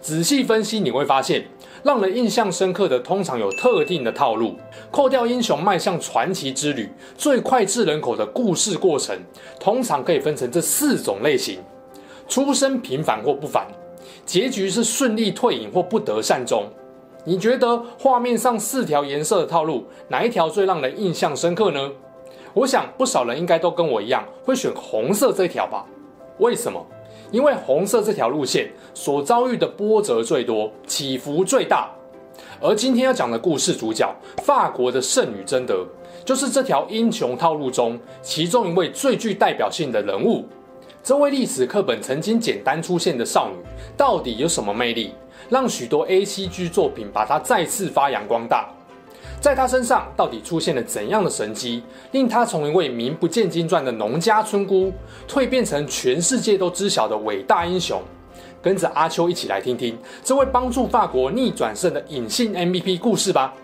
仔细分析，你会发现，让人印象深刻的通常有特定的套路。扣掉英雄迈向传奇之旅最脍炙人口的故事过程，通常可以分成这四种类型：出身平凡或不凡，结局是顺利退隐或不得善终。你觉得画面上四条颜色的套路，哪一条最让人印象深刻呢？我想不少人应该都跟我一样，会选红色这条吧？为什么？因为红色这条路线所遭遇的波折最多，起伏最大。而今天要讲的故事主角，法国的圣女贞德，就是这条英雄套路中其中一位最具代表性的人物。这位历史课本曾经简单出现的少女，到底有什么魅力，让许多 ACG 作品把她再次发扬光大？在他身上到底出现了怎样的神迹，令他从一位名不见经传的农家村姑，蜕变成全世界都知晓的伟大英雄？跟着阿秋一起来听听这位帮助法国逆转胜的隐性 MVP 故事吧。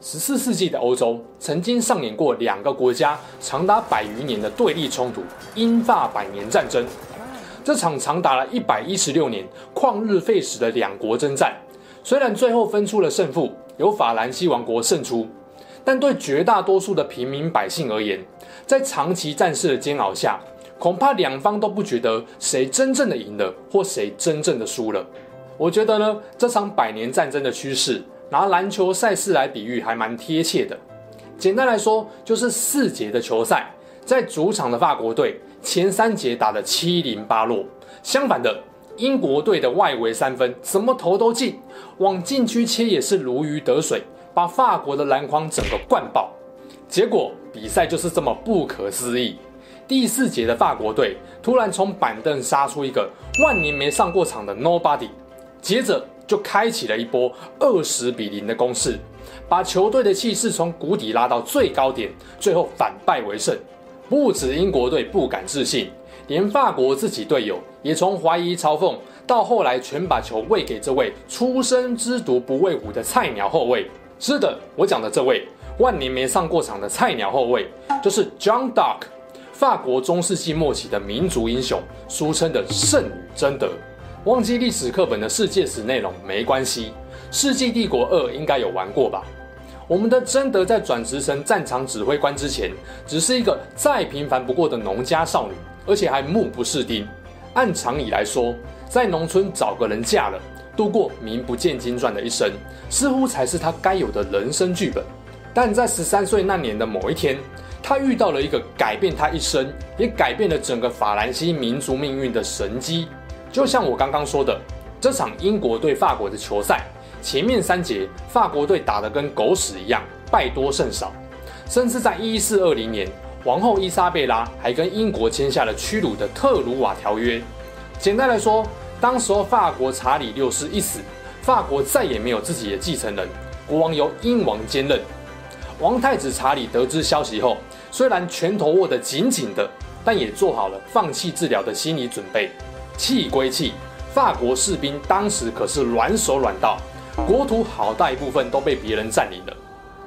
十四世纪的欧洲曾经上演过两个国家长达百余年的对立冲突——英法百年战争。这场长达了一百一十六年、旷日费时的两国征战。虽然最后分出了胜负，由法兰西王国胜出，但对绝大多数的平民百姓而言，在长期战事的煎熬下，恐怕两方都不觉得谁真正的赢了，或谁真正的输了。我觉得呢，这场百年战争的趋势，拿篮球赛事来比喻，还蛮贴切的。简单来说，就是四节的球赛，在主场的法国队前三节打得七零八落，相反的。英国队的外围三分怎么投都进，往禁区切也是如鱼得水，把法国的篮筐整个灌爆。结果比赛就是这么不可思议。第四节的法国队突然从板凳杀出一个万年没上过场的 Nobody，接着就开启了一波二十比零的攻势，把球队的气势从谷底拉到最高点，最后反败为胜。不止英国队不敢置信。连法国自己队友也从怀疑嘲讽到后来全把球喂给这位初生之犊不畏虎的菜鸟后卫。是的，我讲的这位万年没上过场的菜鸟后卫，就是 Jeanne d'Arc，法国中世纪末期的民族英雄，俗称的圣女贞德。忘记历史课本的世界史内容没关系，《世纪帝国二》应该有玩过吧？我们的贞德在转职成战场指挥官之前，只是一个再平凡不过的农家少女。而且还目不识丁。按常理来说，在农村找个人嫁了，度过名不见经传的一生，似乎才是他该有的人生剧本。但在十三岁那年的某一天，他遇到了一个改变他一生，也改变了整个法兰西民族命运的神机。就像我刚刚说的，这场英国对法国的球赛，前面三节法国队打得跟狗屎一样，败多胜少，甚至在一四二零年。王后伊莎贝拉还跟英国签下了屈辱的特鲁瓦条约。简单来说，当时候法国查理六世一死，法国再也没有自己的继承人，国王由英王兼任。王太子查理得知消息后，虽然拳头握得紧紧的，但也做好了放弃治疗的心理准备。气归气，法国士兵当时可是软手软到，国土好大一部分都被别人占领了。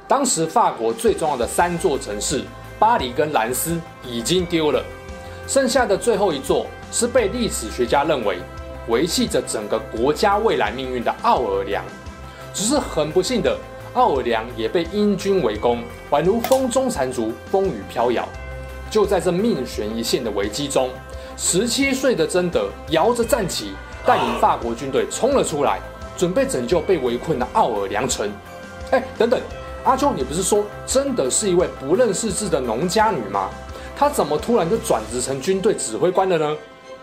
当时法国最重要的三座城市。巴黎跟兰斯已经丢了，剩下的最后一座是被历史学家认为维系着整个国家未来命运的奥尔良。只是很不幸的，奥尔良也被英军围攻，宛如风中残烛，风雨飘摇。就在这命悬一线的危机中，十七岁的贞德摇着战旗，带领法国军队冲了出来，准备拯救被围困的奥尔良城。哎，等等。阿秋，你不是说真的是一位不认识字的农家女吗？她怎么突然就转职成军队指挥官了呢？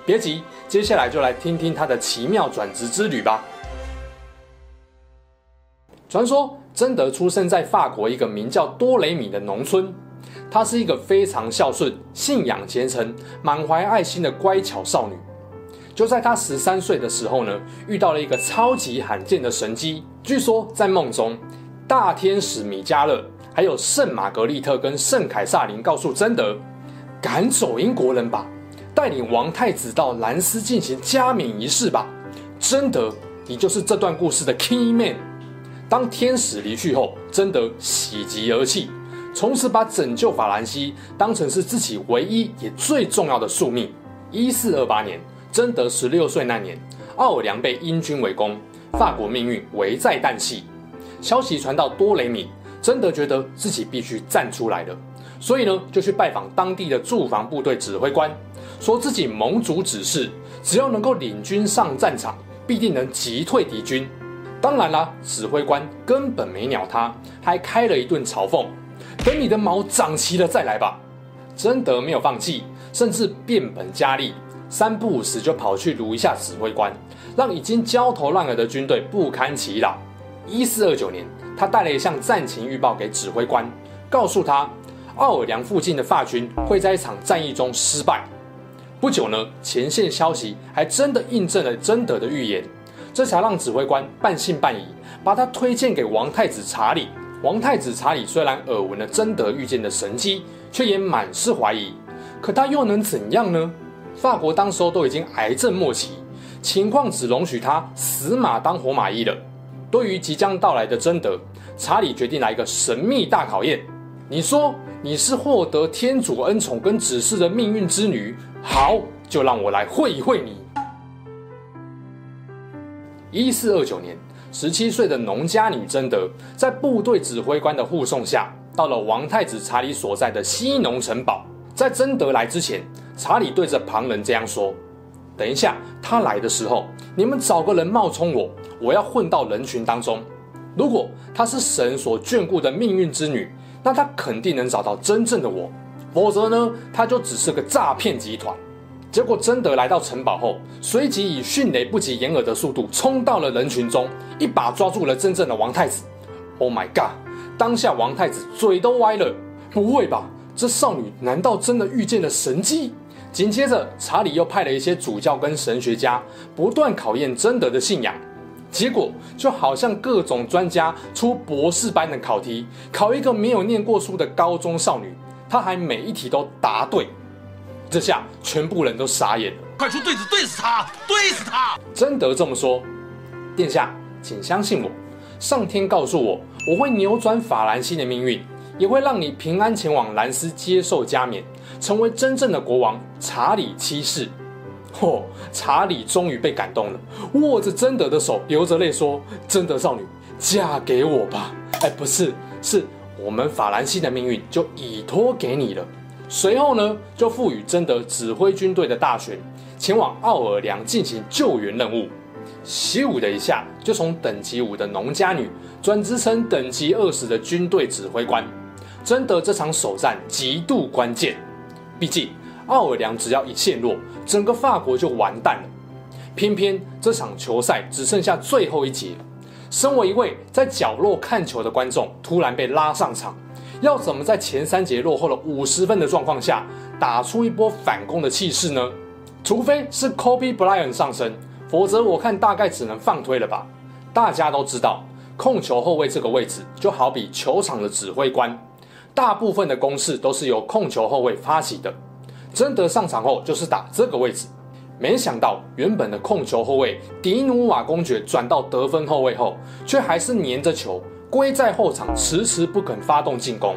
别急，接下来就来听听她的奇妙转职之旅吧。传说贞德出生在法国一个名叫多雷米的农村，她是一个非常孝顺、信仰虔诚、满怀爱心的乖巧少女。就在她十三岁的时候呢，遇到了一个超级罕见的神迹。据说在梦中，大天使米迦勒，还有圣玛格丽特跟圣凯萨琳告诉贞德，赶走英国人吧，带领王太子到兰斯进行加冕仪式吧。贞德，你就是这段故事的 key man。当天使离去后，贞德喜极而泣，从此把拯救法兰西当成是自己唯一也最重要的宿命。一四二八年。贞德十六岁那年，奥尔良被英军围攻，法国命运危在旦夕。消息传到多雷米，真的觉得自己必须站出来了，所以呢，就去拜访当地的驻防部队指挥官，说自己盟主指示，只要能够领军上战场，必定能击退敌军。当然啦，指挥官根本没鸟他，还开了一顿嘲讽：“等你的毛长齐了再来吧。”真德没有放弃，甚至变本加厉。三不五时就跑去卢一下指挥官，让已经焦头烂额的军队不堪其扰。一四二九年，他带了一项战情预报给指挥官，告诉他奥尔良附近的法军会在一场战役中失败。不久呢，前线消息还真的印证了贞德的预言，这才让指挥官半信半疑，把他推荐给王太子查理。王太子查理虽然耳闻了贞德遇见的神迹，却也满是怀疑。可他又能怎样呢？法国当时都已经癌症末期，情况只容许他死马当活马医了。对于即将到来的贞德，查理决定来一个神秘大考验。你说你是获得天主恩宠跟指示的命运之女，好，就让我来会一会你。一四二九年，十七岁的农家女贞德，在部队指挥官的护送下，到了王太子查理所在的西农城堡。在贞德来之前，查理对着旁人这样说：“等一下，他来的时候，你们找个人冒充我，我要混到人群当中。如果她是神所眷顾的命运之女，那她肯定能找到真正的我；否则呢，她就只是个诈骗集团。”结果，贞德来到城堡后，随即以迅雷不及掩耳的速度冲到了人群中，一把抓住了真正的王太子。Oh my god！当下王太子嘴都歪了，不会吧？这少女难道真的遇见了神迹？紧接着，查理又派了一些主教跟神学家，不断考验贞德的信仰。结果就好像各种专家出博士班的考题，考一个没有念过书的高中少女，她还每一题都答对。这下全部人都傻眼了，快出对子对死他，对死他！贞德这么说：“殿下，请相信我，上天告诉我，我会扭转法兰西的命运。”也会让你平安前往兰斯接受加冕，成为真正的国王查理七世。嚯、哦，查理终于被感动了，握着贞德的手，流着泪说：“贞德少女，嫁给我吧！”哎，不是，是我们法兰西的命运就已托给你了。随后呢，就赋予贞德指挥军队的大权，前往奥尔良进行救援任务。咻的一下，就从等级五的农家女转职成等级二十的军队指挥官。贞德这场首战极度关键，毕竟奥尔良只要一陷落，整个法国就完蛋了。偏偏这场球赛只剩下最后一节，身为一位在角落看球的观众，突然被拉上场，要怎么在前三节落后了五十分的状况下，打出一波反攻的气势呢？除非是 Kobe Bryant 上身，否则我看大概只能放推了吧。大家都知道，控球后卫这个位置就好比球场的指挥官。大部分的攻势都是由控球后卫发起的，贞德上场后就是打这个位置。没想到原本的控球后卫迪努瓦公爵转到得分后卫后，却还是黏着球龟在后场，迟迟不肯发动进攻。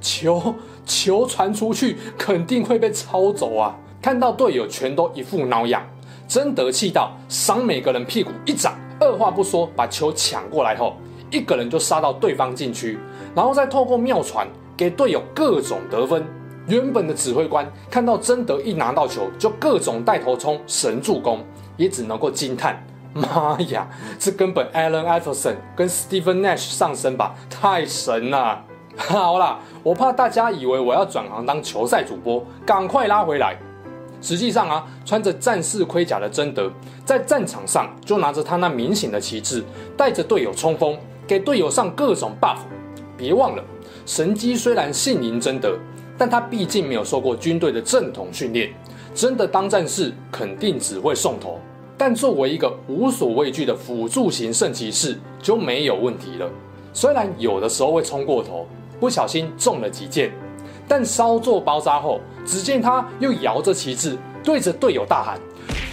球球传出去肯定会被抄走啊！看到队友全都一副孬样，贞德气到赏每个人屁股一掌，二话不说把球抢过来后，一个人就杀到对方禁区。然后再透过妙传给队友各种得分。原本的指挥官看到贞德一拿到球就各种带头冲神助攻，也只能够惊叹：妈呀，这根本 Allen Iverson 跟 Stephen Nash 上身吧，太神了！好啦，我怕大家以为我要转行当球赛主播，赶快拉回来。实际上啊，穿着战士盔甲的贞德在战场上就拿着他那明显的旗帜，带着队友冲锋，给队友上各种 buff。别忘了，神机虽然姓名贞德，但他毕竟没有受过军队的正统训练，真的当战士肯定只会送头，但作为一个无所畏惧的辅助型圣骑士就没有问题了。虽然有的时候会冲过头，不小心中了几箭，但稍作包扎后，只见他又摇着旗帜，对着队友大喊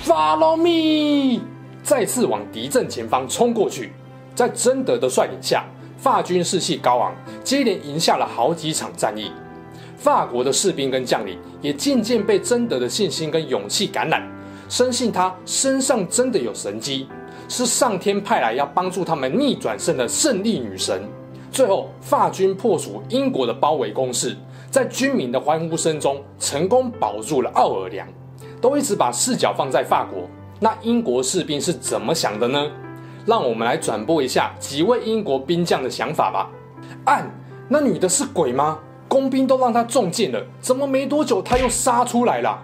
：“Follow me！” 再次往敌阵前方冲过去。在贞德的率领下，法军士气高昂，接连赢下了好几场战役。法国的士兵跟将领也渐渐被贞德的信心跟勇气感染，深信他身上真的有神迹，是上天派来要帮助他们逆转胜的胜利女神。最后，法军破除英国的包围攻势，在军民的欢呼声中，成功保住了奥尔良。都一直把视角放在法国，那英国士兵是怎么想的呢？让我们来转播一下几位英国兵将的想法吧。按，那女的是鬼吗？工兵都让她中箭了，怎么没多久她又杀出来了？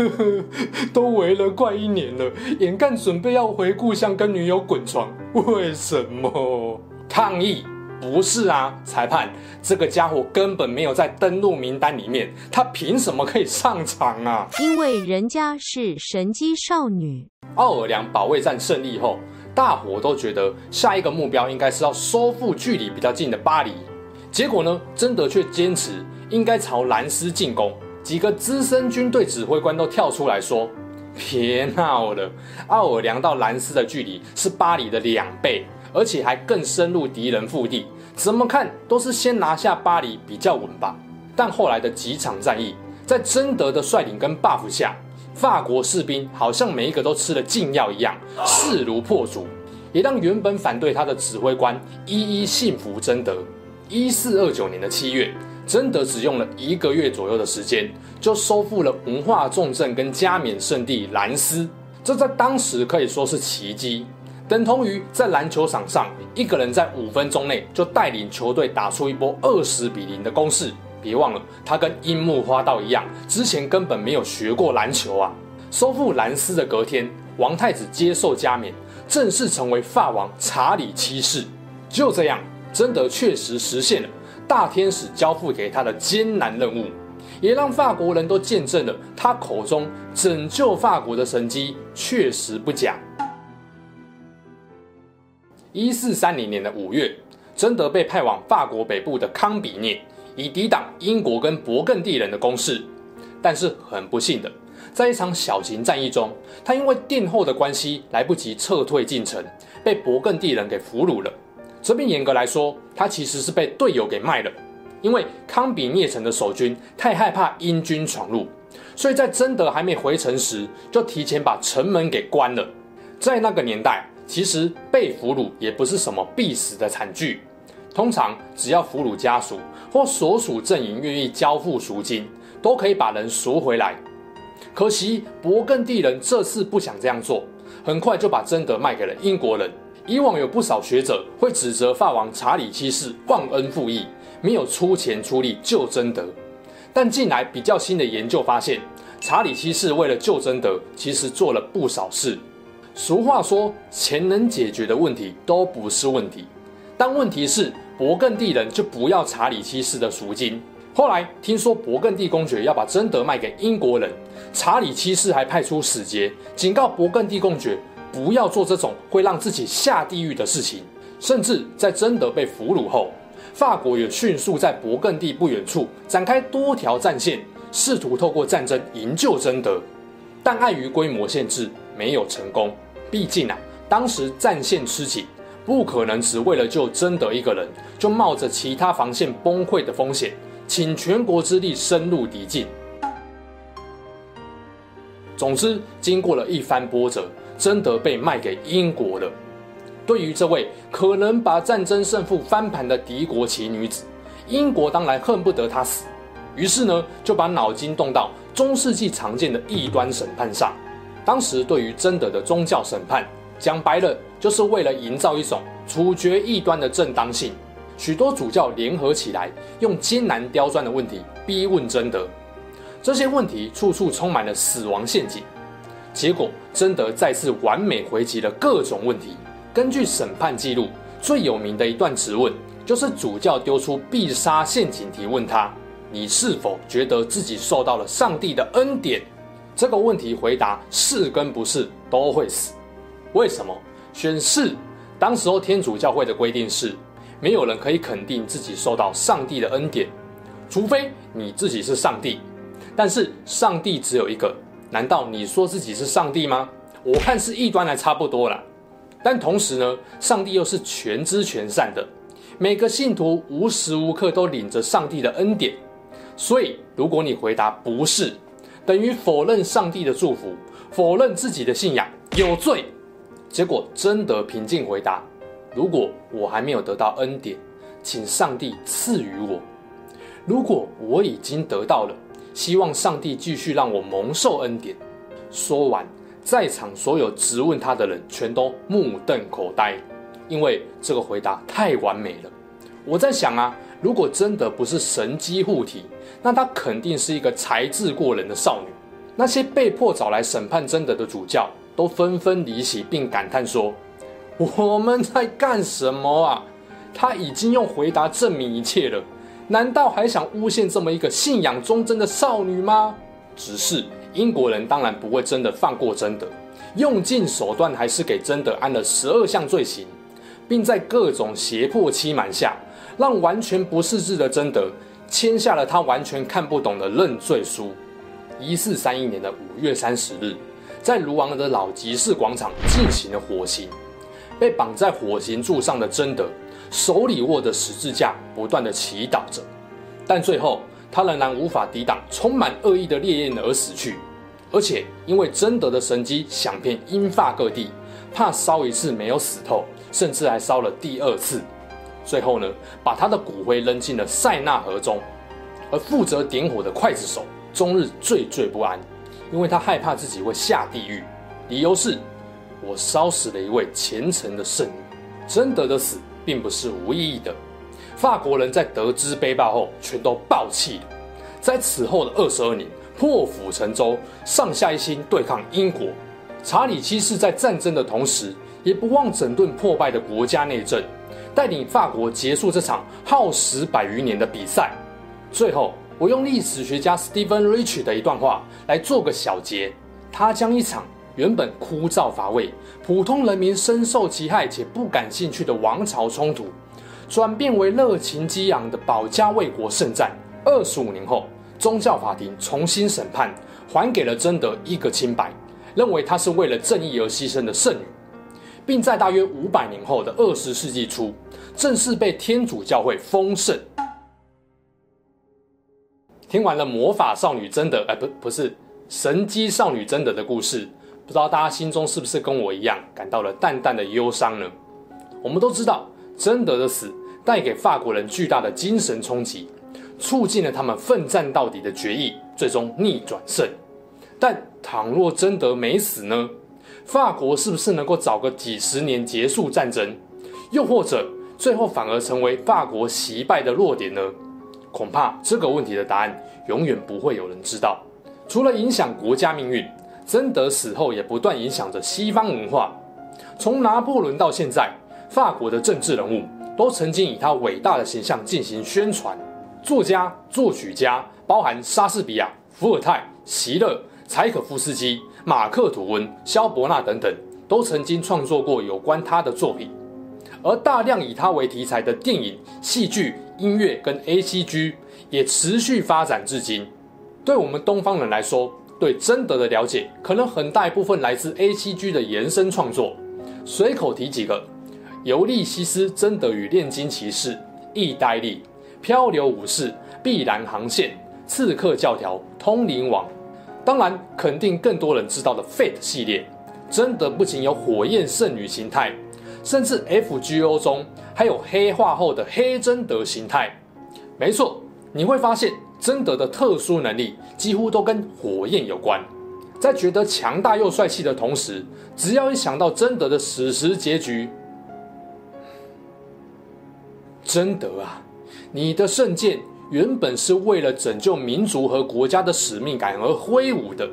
都围了快一年了，眼看准备要回故乡跟女友滚床，为什么？抗议？不是啊，裁判，这个家伙根本没有在登录名单里面，他凭什么可以上场啊？因为人家是神机少女。奥尔良保卫战胜利后，大伙都觉得下一个目标应该是要收复距离比较近的巴黎。结果呢，贞德却坚持应该朝兰斯进攻。几个资深军队指挥官都跳出来说：“别闹了，奥尔良到兰斯的距离是巴黎的两倍，而且还更深入敌人腹地。怎么看都是先拿下巴黎比较稳吧。”但后来的几场战役，在贞德的率领跟 buff 下，法国士兵好像每一个都吃了禁药一样，势如破竹，也让原本反对他的指挥官一一信服贞德。一四二九年的七月，贞德只用了一个月左右的时间，就收复了文化重镇跟加冕圣地兰斯。这在当时可以说是奇迹，等同于在篮球场上一个人在五分钟内就带领球队打出一波二十比零的攻势。别忘了，他跟樱木花道一样，之前根本没有学过篮球啊。收复兰斯的隔天，王太子接受加冕，正式成为法王查理七世。就这样。贞德确实实现了大天使交付给他的艰难任务，也让法国人都见证了他口中拯救法国的神迹确实不假。一四三零年的五月，贞德被派往法国北部的康比涅，以抵挡英国跟勃艮第人的攻势。但是很不幸的，在一场小型战役中，他因为殿后的关系来不及撤退进城，被勃艮第人给俘虏了。这边严格来说，他其实是被队友给卖了，因为康比涅城的守军太害怕英军闯入，所以在贞德还没回城时，就提前把城门给关了。在那个年代，其实被俘虏也不是什么必死的惨剧，通常只要俘虏家属或所属阵营愿意交付赎金，都可以把人赎回来。可惜勃艮第人这次不想这样做，很快就把贞德卖给了英国人。以往有不少学者会指责法王查理七世忘恩负义，没有出钱出力救贞德。但近来比较新的研究发现，查理七世为了救贞德，其实做了不少事。俗话说，钱能解决的问题都不是问题。但问题是，勃艮第人就不要查理七世的赎金。后来听说勃艮第公爵要把贞德卖给英国人，查理七世还派出使节警告勃艮第公爵。不要做这种会让自己下地狱的事情。甚至在贞德被俘虏后，法国也迅速在勃艮第不远处展开多条战线，试图透过战争营救贞德，但碍于规模限制，没有成功。毕竟啊，当时战线吃紧，不可能只为了救贞德一个人，就冒着其他防线崩溃的风险，请全国之力深入敌境。总之，经过了一番波折。贞德被卖给英国了。对于这位可能把战争胜负翻盘的敌国奇女子，英国当然恨不得她死。于是呢，就把脑筋动到中世纪常见的异端审判上。当时对于贞德的宗教审判，讲白了就是为了营造一种处决异端的正当性。许多主教联合起来，用艰难刁钻的问题逼问贞德。这些问题处处充满了死亡陷阱。结果，贞德再次完美回击了各种问题。根据审判记录，最有名的一段质问，就是主教丢出必杀陷阱题，问他：“你是否觉得自己受到了上帝的恩典？”这个问题回答是跟不是都会死。为什么？选是。当时候天主教会的规定是，没有人可以肯定自己受到上帝的恩典，除非你自己是上帝。但是上帝只有一个，难道你说自己是上帝吗？我看是异端还差不多啦。但同时呢，上帝又是全知全善的，每个信徒无时无刻都领着上帝的恩典。所以，如果你回答不是，等于否认上帝的祝福，否认自己的信仰，有罪。结果贞德平静回答：如果我还没有得到恩典，请上帝赐予我；如果我已经得到了，希望上帝继续让我蒙受恩典。说完。在场所有质问他的人全都目瞪口呆，因为这个回答太完美了。我在想啊，如果真的不是神机护体，那她肯定是一个才智过人的少女。那些被迫找来审判贞德的主教都纷纷离席，并感叹说：“我们在干什么啊？他已经用回答证明一切了，难道还想诬陷这么一个信仰忠贞的少女吗？”只是。英国人当然不会真的放过贞德，用尽手段还是给贞德安了十二项罪行，并在各种胁迫欺瞒下，让完全不识字的贞德签下了他完全看不懂的认罪书。一四三一年的五月三十日，在卢昂的老集市广场进行了火刑，被绑在火刑柱上的贞德手里握着十字架，不断的祈祷着，但最后。他仍然无法抵挡充满恶意的烈焰而死去，而且因为贞德的神迹响遍英法各地，怕烧一次没有死透，甚至还烧了第二次。最后呢，把他的骨灰扔进了塞纳河中。而负责点火的刽子手终日惴惴不安，因为他害怕自己会下地狱。理由是：我烧死了一位虔诚的圣女。贞德的死并不是无意义的。法国人在得知悲报后，全都爆气了。在此后的二十二年，破釜沉舟，上下一心对抗英国。查理七世在战争的同时，也不忘整顿破败的国家内政，带领法国结束这场耗时百余年的比赛。最后，我用历史学家 Stephen Rich 的一段话来做个小结。他将一场原本枯燥乏味、普通人民深受其害且不感兴趣的王朝冲突。转变为热情激昂的保家卫国圣战。二十五年后，宗教法庭重新审判，还给了贞德一个清白，认为她是为了正义而牺牲的圣女，并在大约五百年后的二十世纪初，正式被天主教会封圣。听完了魔法少女贞德，哎，不，不是神机少女贞德的故事，不知道大家心中是不是跟我一样，感到了淡淡的忧伤呢？我们都知道，贞德的死。带给法国人巨大的精神冲击，促进了他们奋战到底的决意，最终逆转胜。但倘若贞德没死呢？法国是不是能够早个几十年结束战争？又或者最后反而成为法国惜败的弱点呢？恐怕这个问题的答案永远不会有人知道。除了影响国家命运，贞德死后也不断影响着西方文化。从拿破仑到现在，法国的政治人物。都曾经以他伟大的形象进行宣传。作家、作曲家，包含莎士比亚、伏尔泰、席勒、柴可夫斯基、马克吐温、萧伯纳等等，都曾经创作过有关他的作品。而大量以他为题材的电影、戏剧、音乐跟 ACG 也持续发展至今。对我们东方人来说，对贞德的了解可能很大一部分来自 ACG 的延伸创作。随口提几个。尤利西斯·贞德与炼金骑士、意大利、漂流武士、碧蓝航线、刺客教条、通灵王，当然肯定更多人知道的 Fate 系列。真德不仅有火焰圣女形态，甚至 FGO 中还有黑化后的黑贞德形态。没错，你会发现贞德的特殊能力几乎都跟火焰有关。在觉得强大又帅气的同时，只要一想到贞德的史实结局。贞德啊，你的圣剑原本是为了拯救民族和国家的使命感而挥舞的，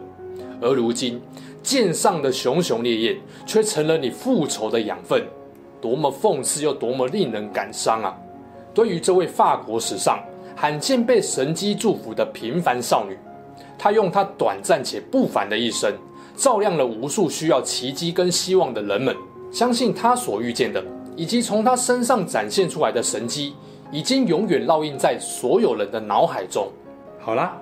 而如今剑上的熊熊烈焰却成了你复仇的养分，多么讽刺又多么令人感伤啊！对于这位法国史上罕见被神迹祝福的平凡少女，她用她短暂且不凡的一生，照亮了无数需要奇迹跟希望的人们。相信她所遇见的，以及从她身上展现出来的神迹，已经永远烙印在所有人的脑海中。好啦，